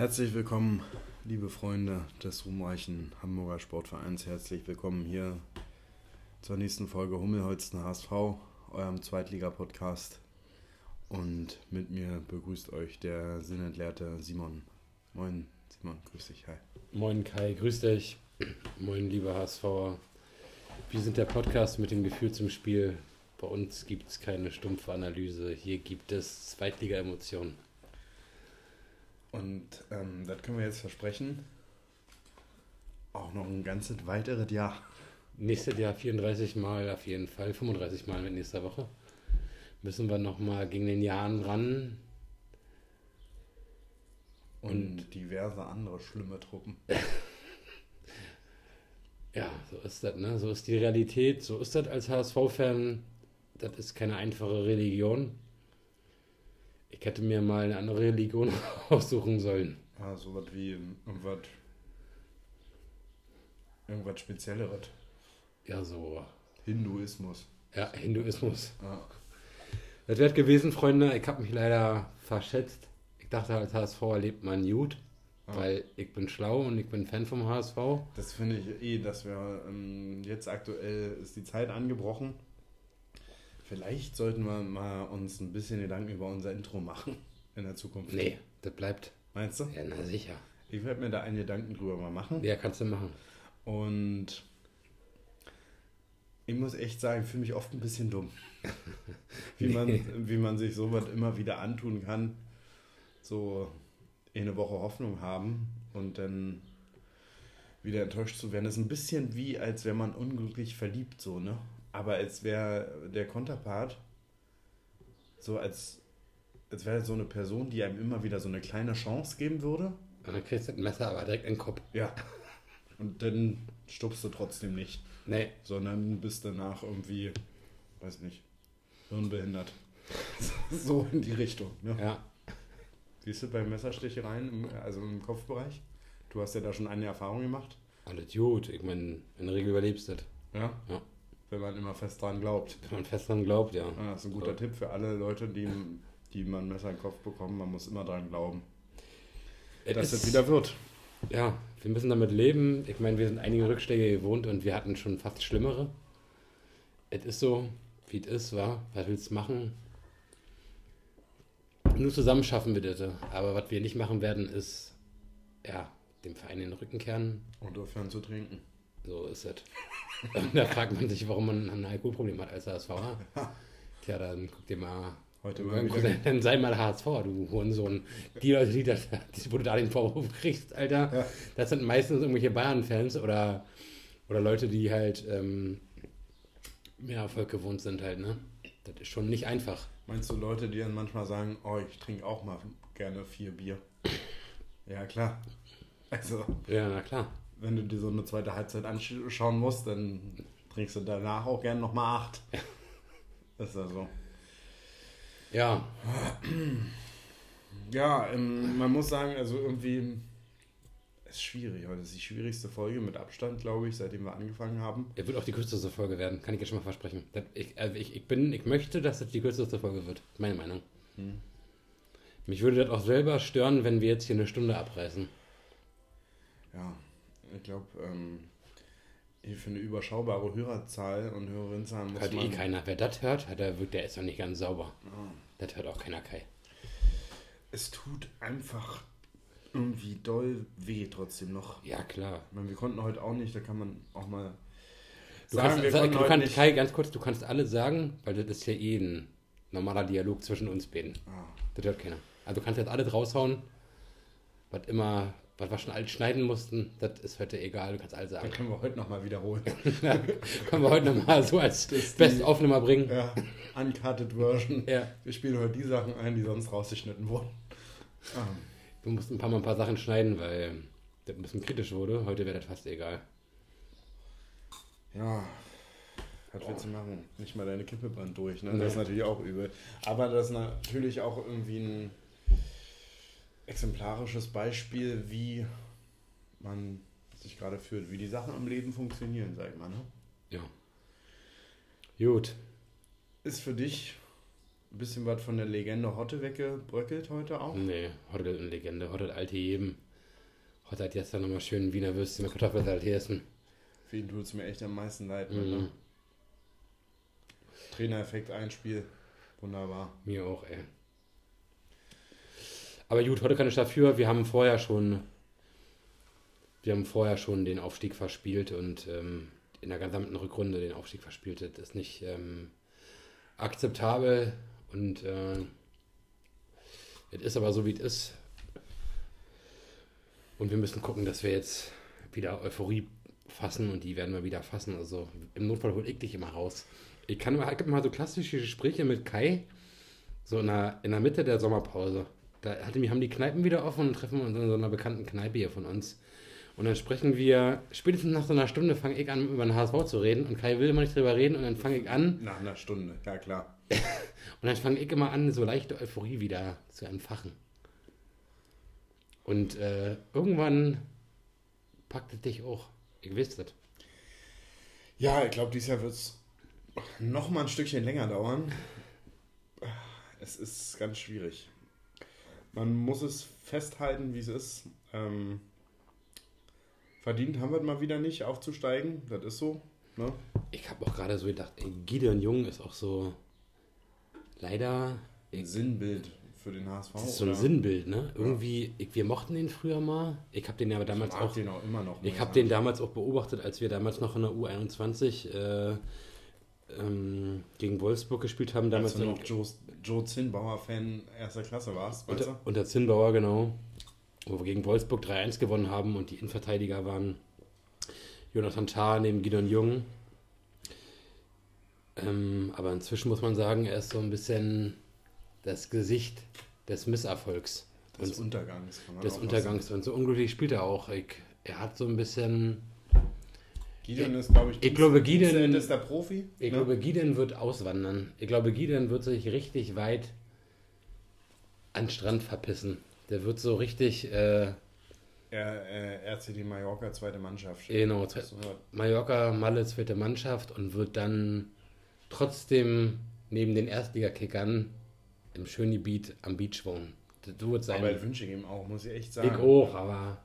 Herzlich willkommen, liebe Freunde des ruhmreichen Hamburger Sportvereins. Herzlich willkommen hier zur nächsten Folge Hummelholzen HSV, eurem Zweitliga-Podcast. Und mit mir begrüßt euch der sinnentleerte Simon. Moin, Simon, grüß dich, hi. Moin Kai, grüß dich. Moin, liebe HSV. Wir sind der Podcast mit dem Gefühl zum Spiel. Bei uns gibt es keine stumpfe Analyse. Hier gibt es Zweitliga-Emotionen. Und ähm, das können wir jetzt versprechen. Auch noch ein ganzes weiteres Jahr. Nächstes Jahr 34 Mal, auf jeden Fall 35 Mal mit nächster Woche. Müssen wir nochmal gegen den Jahren ran. Und, Und diverse andere schlimme Truppen. ja, so ist das, ne? So ist die Realität. So ist das als HSV-Fan. Das ist keine einfache Religion. Ich hätte mir mal eine andere Religion aussuchen sollen. Ah, so was wie irgendwas. Irgendwas Spezielleres. Ja, so. Hinduismus. Ja, Hinduismus. Ah. Das wäre gewesen, Freunde. Ich habe mich leider verschätzt. Ich dachte, als HSV erlebt man gut. Ah. Weil ich bin schlau und ich bin Fan vom HSV. Das finde ich eh, dass wir ähm, jetzt aktuell ist die Zeit angebrochen Vielleicht sollten wir mal uns ein bisschen Gedanken über unser Intro machen in der Zukunft. Nee, das bleibt. Meinst du? Ja, na sicher. Ich werde mir da einen Gedanken drüber mal machen. Ja, kannst du machen. Und ich muss echt sagen, ich fühle mich oft ein bisschen dumm. wie, man, wie man sich sowas immer wieder antun kann. So eine Woche Hoffnung haben und dann wieder enttäuscht zu werden. Das ist ein bisschen wie, als wäre man unglücklich verliebt, so, ne? Aber als wäre der Konterpart so als, als wäre so eine Person, die einem immer wieder so eine kleine Chance geben würde. Und dann kriegst du ein Messer aber direkt in den Kopf. Ja. Und dann stupst du trotzdem nicht. Nee. Sondern bist danach irgendwie, weiß nicht, hirnbehindert. so in die Richtung. Ne? Ja. Siehst du bei Messerstichereien, also im Kopfbereich? Du hast ja da schon eine Erfahrung gemacht. Alles gut. Ich meine, in der Regel überlebst du das. Ja? Ja. Wenn man immer fest dran glaubt. Wenn man fest dran glaubt, ja. ja das ist ein guter so. Tipp für alle Leute, die, die man Messer in den Kopf bekommen. Man muss immer dran glauben, es dass es wieder wird. Ja, wir müssen damit leben. Ich meine, wir sind einige Rückschläge gewohnt und wir hatten schon fast schlimmere. Es ist so, wie es ist, war. Was willst du machen? Nur zusammen schaffen wir das. Aber was wir nicht machen werden, ist, ja, dem Verein in den Rücken kehren. Und aufhören zu trinken. So ist es. da fragt man sich, warum man ein Alkoholproblem hat als HSV. Tja, dann guck dir mal. Heute mal dann sei mal HSV, du Hurensohn. Die Leute, die, das, die, wo du da den Vorwurf kriegst, Alter, ja. das sind meistens irgendwelche Bayern-Fans oder, oder Leute, die halt ähm, mehr Erfolg gewohnt sind halt, ne? Das ist schon nicht einfach. Meinst du Leute, die dann manchmal sagen, oh, ich trinke auch mal gerne vier Bier? ja, klar. Also. Ja, na klar wenn du dir so eine zweite Halbzeit anschauen musst, dann trinkst du danach auch gerne nochmal acht. Das ist ja so. Ja. Ja, ähm, man muss sagen, also irgendwie ist schwierig. Heute ist die schwierigste Folge mit Abstand, glaube ich, seitdem wir angefangen haben. Er wird auch die kürzeste Folge werden, kann ich jetzt schon mal versprechen. Ich, also ich, ich, bin, ich möchte, dass es die kürzeste Folge wird. Meine Meinung. Hm. Mich würde das auch selber stören, wenn wir jetzt hier eine Stunde abreißen. Ja, ich glaube, ähm, für eine überschaubare Hörerzahl und Hörerinnenzahl muss hört man... eh keiner. Wer das hört, der, der ist doch nicht ganz sauber. Oh. Das hört auch keiner Kai. Es tut einfach irgendwie doll weh trotzdem noch. Ja, klar. Meine, wir konnten heute auch nicht, da kann man auch mal du sagen, kannst, wir du kannst. Kai, ganz kurz, du kannst alles sagen, weil das ist ja eh ein normaler Dialog zwischen uns beiden. Ah. Das hört keiner. Also du kannst jetzt alles raushauen, was immer was wir schon alles schneiden mussten, das ist heute egal, du kannst alles sagen. Dann können wir heute nochmal wiederholen. ja, können wir heute nochmal so als Best-Aufnehmer bringen. Ja, Uncutted Version. Ja. Wir spielen heute die Sachen ein, die sonst rausgeschnitten wurden. Ah. Du musst ein paar Mal ein paar Sachen schneiden, weil das ein bisschen kritisch wurde. Heute wäre das fast egal. Ja, was willst du machen? Nicht mal deine Kippe band durch, ne? Das ist natürlich auch übel. Aber das ist natürlich auch irgendwie ein exemplarisches Beispiel, wie man sich gerade fühlt, wie die Sachen im Leben funktionieren, sag ich mal. Ne? Ja. Gut. Ist für dich ein bisschen was von der Legende Hotte weggebröckelt heute auch? Nee, Hotte eine Legende. Hotte alte jedem. Hotte hat jetzt dann nochmal schön Wiener Würstchen mit Kartoffelsalat essen. Für ihn tut es mir echt am meisten leid. Mhm. Ne? Trainereffekt, ein Spiel. Wunderbar. Mir auch, ey. Aber gut, heute kann ich dafür. Wir haben vorher schon, wir haben vorher schon den Aufstieg verspielt und ähm, in der gesamten Rückrunde den Aufstieg verspielt. Das ist nicht ähm, akzeptabel und äh, es ist aber so, wie es ist. Und wir müssen gucken, dass wir jetzt wieder Euphorie fassen und die werden wir wieder fassen. Also im Notfall hol ich dich immer raus. Ich kann mal, ich mal so klassische Gespräche mit Kai, so in der, in der Mitte der Sommerpause. Da hatte, haben die Kneipen wieder offen und treffen uns in so einer bekannten Kneipe hier von uns. Und dann sprechen wir, spätestens nach so einer Stunde fange ich an, über den HSV zu reden und Kai will immer nicht drüber reden und dann fange ich an. Nach einer Stunde, ja klar. und dann fange ich immer an, so leichte Euphorie wieder zu entfachen. Und äh, irgendwann packt es dich auch. Ich weiß das. Ja, ich glaube, dieses Jahr wird es noch mal ein Stückchen länger dauern. Es ist ganz schwierig. Man muss es festhalten, wie es ist. Ähm, verdient haben wir es mal wieder nicht, aufzusteigen. Das ist so. Ne? Ich habe auch gerade so gedacht, ey, Gideon Jung ist auch so leider. Ein Sinnbild für den HSV. Das ist so ein oder? Sinnbild, ne? Irgendwie, ich, wir mochten den früher mal. Ich habe den ja damals ich auch, den auch immer noch. Ich habe den damals auch beobachtet, als wir damals noch in der U21 äh, ähm, gegen Wolfsburg gespielt haben. Damals als du noch Joe, Joe Zinnbauer-Fan erster Klasse warst, weißt unter, unter Zinnbauer, genau. Wo wir gegen Wolfsburg 3-1 gewonnen haben und die Innenverteidiger waren Jonathan Tah neben Gideon Jung. Ähm, aber inzwischen muss man sagen, er ist so ein bisschen das Gesicht des Misserfolgs. Des und Untergangs. des Untergangs. Und so unglücklich spielt er auch. Ich, er hat so ein bisschen. Gideon ist, glaube ich, ich glaube, Gideon, ist der Profi. Ich ne? glaube, Gideon wird auswandern. Ich glaube, Gideon wird sich richtig weit an den Strand verpissen. Der wird so richtig. Äh, er, äh, RCD Mallorca, zweite Mannschaft. Genau, Mallorca, Malle, zweite Mannschaft und wird dann trotzdem neben den Erstligakickern im schönen Gebiet am Beach wohnen. Du wird sein. Aber das wünsche ich ihm auch, muss ich echt sagen. Ich auch, aber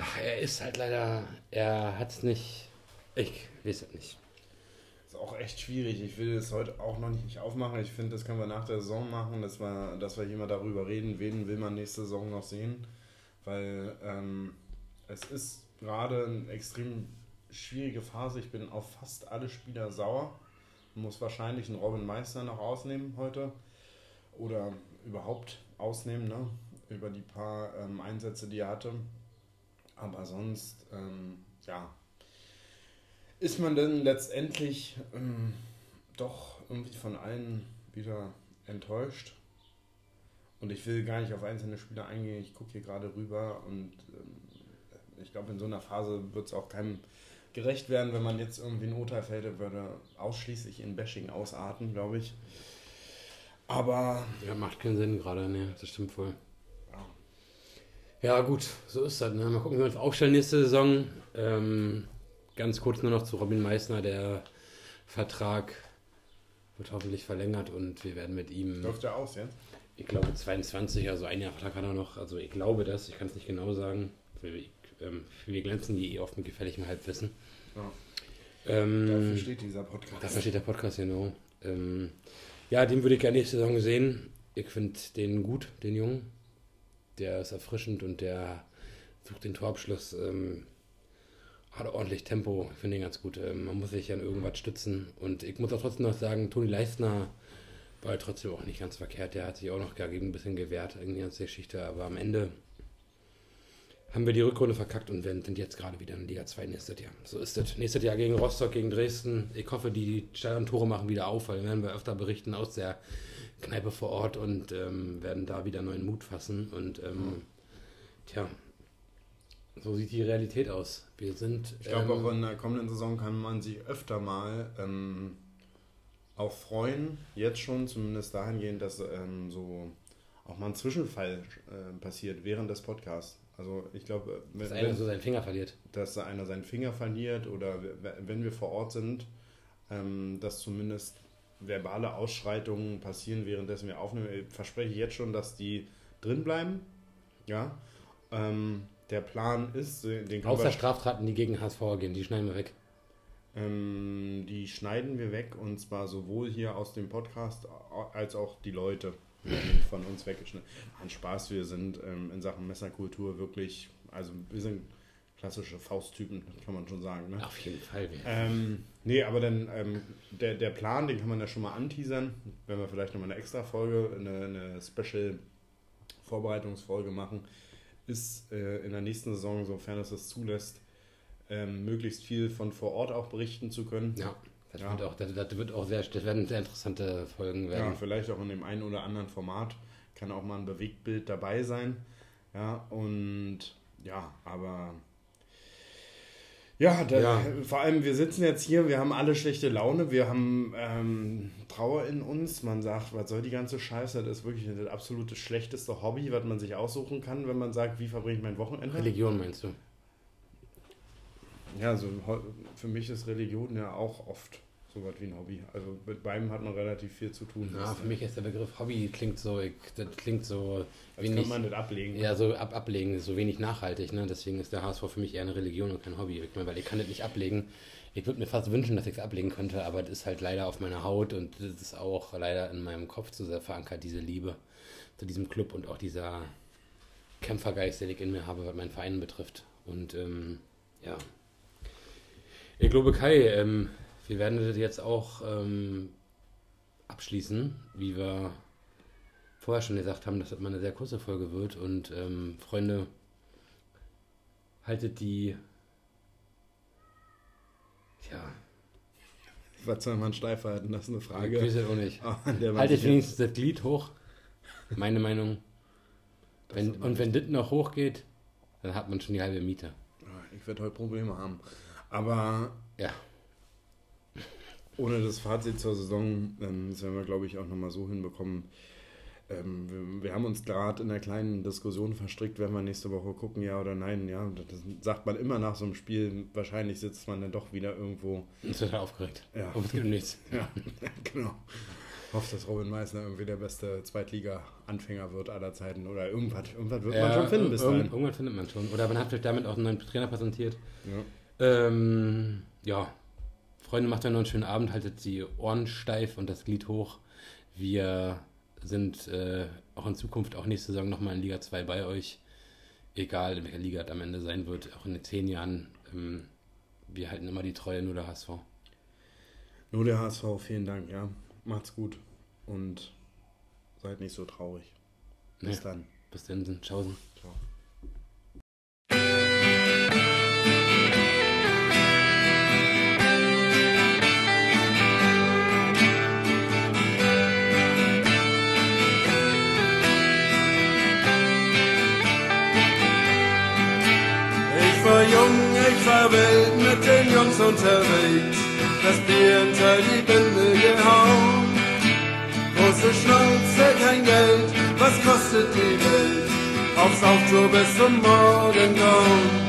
ach, er ist halt leider, er hat es nicht, ich weiß es nicht. Ist auch echt schwierig. Ich will es heute auch noch nicht aufmachen. Ich finde, das können wir nach der Saison machen, dass wir, dass wir hier mal darüber reden, wen will man nächste Saison noch sehen. Weil ähm, es ist gerade eine extrem schwierige Phase. Ich bin auf fast alle Spieler sauer. Muss wahrscheinlich einen Robin Meister noch ausnehmen heute oder überhaupt ausnehmen, ne? über die paar ähm, Einsätze, die er hatte. Aber sonst, ähm, ja, ist man denn letztendlich ähm, doch irgendwie von allen wieder enttäuscht. Und ich will gar nicht auf einzelne Spieler eingehen. Ich gucke hier gerade rüber und ähm, ich glaube, in so einer Phase wird es auch keinem gerecht werden, wenn man jetzt irgendwie ein Urteil fällt, würde ausschließlich in Bashing ausarten, glaube ich. Aber. Ja, macht keinen Sinn gerade, ne, das stimmt voll. Ja. gut, so ist das. Ne? Mal gucken, wie wir uns aufstellen nächste Saison. Ähm, ganz kurz nur noch zu Robin Meissner. Der Vertrag wird hoffentlich verlängert und wir werden mit ihm. Läuft er aus jetzt? Ich glaube 22, also ein Jahr Vertrag hat er noch. Also ich glaube das, ich kann es nicht genau sagen. Wir, ähm, wir glänzen die eh oft mit gefährlichem Halbwissen. Ja. Ähm, dafür steht dieser Podcast. Dafür steht der Podcast, genau. Ähm, ja, den würde ich gerne nächste Saison sehen. Ich finde den gut, den Jungen. Der ist erfrischend und der sucht den Torabschluss. Ähm, hat ordentlich Tempo. Ich finde ihn ganz gut. Ähm, man muss sich an irgendwas stützen. Und ich muss auch trotzdem noch sagen, Toni Leistner war trotzdem auch nicht ganz verkehrt. Der hat sich auch noch dagegen ein bisschen gewehrt in die ganze Geschichte. Aber am Ende haben wir die Rückrunde verkackt und sind jetzt gerade wieder in Liga 2 nächstes Jahr. So ist es. Nächstes Jahr gegen Rostock, gegen Dresden. Ich hoffe, die Stadion-Tore machen wieder auf, weil werden wir öfter berichten aus der Kneipe vor Ort und ähm, werden da wieder neuen Mut fassen. Und ähm, tja, so sieht die Realität aus. Wir sind. Ich glaube, ähm, auch in der kommenden Saison kann man sich öfter mal ähm, auch freuen, jetzt schon, zumindest dahingehend, dass ähm, so auch mal ein Zwischenfall äh, passiert während des Podcasts. Also ich glaube, wenn, dass einer so seinen Finger verliert. Dass einer seinen Finger verliert oder wenn wir vor Ort sind, ähm, dass zumindest verbale Ausschreitungen passieren, währenddessen wir aufnehmen. Ich verspreche jetzt schon, dass die drin bleiben. Ja. Ähm, der Plan ist, den Außer Straftaten, die gegen HSV gehen, die schneiden wir weg. Ähm, die schneiden wir weg und zwar sowohl hier aus dem Podcast als auch die Leute von uns weggeschnitten. Ein Spaß, wir sind ähm, in Sachen Messerkultur wirklich, also wir sind klassische Fausttypen, kann man schon sagen. Ne? Auf jeden Fall. Ähm, nee, aber dann ähm, der, der Plan, den kann man ja schon mal anteasern, wenn wir vielleicht nochmal eine extra Folge, eine, eine Special Vorbereitungsfolge machen, ist äh, in der nächsten Saison, sofern es das zulässt, ähm, möglichst viel von vor Ort auch berichten zu können. Ja. Das, ja. Wird auch, das, das, wird auch sehr, das werden sehr interessante Folgen werden. Ja, vielleicht auch in dem einen oder anderen Format kann auch mal ein Bewegtbild dabei sein. Ja, und ja, aber ja, da, ja, vor allem wir sitzen jetzt hier, wir haben alle schlechte Laune, wir haben ähm, Trauer in uns. Man sagt, was soll die ganze Scheiße? Das ist wirklich das absolute schlechteste Hobby, was man sich aussuchen kann, wenn man sagt, wie verbringe ich mein Wochenende? Religion meinst du? Ja, so für mich ist Religion ja auch oft so was wie ein Hobby. Also mit beidem hat man relativ viel zu tun. Ja, für mich ist der Begriff Hobby klingt so, ich, das klingt so das wenig. kann man nicht ablegen. Ja, so ab, ablegen, so wenig nachhaltig. Ne? Deswegen ist der HSV für mich eher eine Religion und kein Hobby. Ich meine, weil ich kann das nicht ablegen. Ich würde mir fast wünschen, dass ich es ablegen könnte, aber das ist halt leider auf meiner Haut und das ist auch leider in meinem Kopf zu sehr verankert, diese Liebe zu diesem Club und auch dieser Kämpfergeist, den ich in mir habe, was meinen Verein betrifft. Und ähm, ja, ich glaube, Kai, ähm, wir werden das jetzt auch ähm, abschließen, wie wir vorher schon gesagt haben, dass das mal eine sehr kurze Folge wird. Und ähm, Freunde, haltet die. Ja. Was soll man steif halten? Das ist eine Frage. Ich weiß auch nicht. Oh, haltet wenigstens das Glied hoch. Meine Meinung. Wenn, und wenn das noch hochgeht, dann hat man schon die halbe Miete. Ich werde heute Probleme haben. Aber ja. ohne das Fazit zur Saison, ähm, das werden wir, glaube ich, auch nochmal so hinbekommen. Ähm, wir, haben uns gerade in einer kleinen Diskussion verstrickt, wenn wir nächste Woche gucken, ja oder nein. Ja, das sagt man immer nach so einem Spiel. Wahrscheinlich sitzt man dann doch wieder irgendwo. Ist total aufgeregt. Ja. Aber es gibt nichts. Ja, genau. Hoffe, dass Robin Meissner irgendwie der beste Zweitliga-Anfänger wird aller Zeiten. Oder irgendwas, irgendwas wird ja, man schon finden bis dahin. Irgendwann findet man schon. Oder man hat vielleicht damit auch einen neuen Trainer präsentiert. Ja. Ähm, ja, Freunde, macht euch noch einen schönen Abend, haltet die Ohren steif und das Glied hoch. Wir sind äh, auch in Zukunft, auch nächste Saison nochmal in Liga 2 bei euch. Egal, in welcher Liga es am Ende sein wird, auch in den zehn Jahren. Ähm, wir halten immer die Treue, nur der HSV. Nur der HSV, vielen Dank, ja. Macht's gut und seid nicht so traurig. Bis nee. dann. Bis dann, Tschaußen. Ciao. Wild mit den Jungs unterwegs. Das Bier hinter die Binde gehauen. Große Schnauze, kein Geld, was kostet die Welt? Aufs Auftour bis zum Morgengrauen.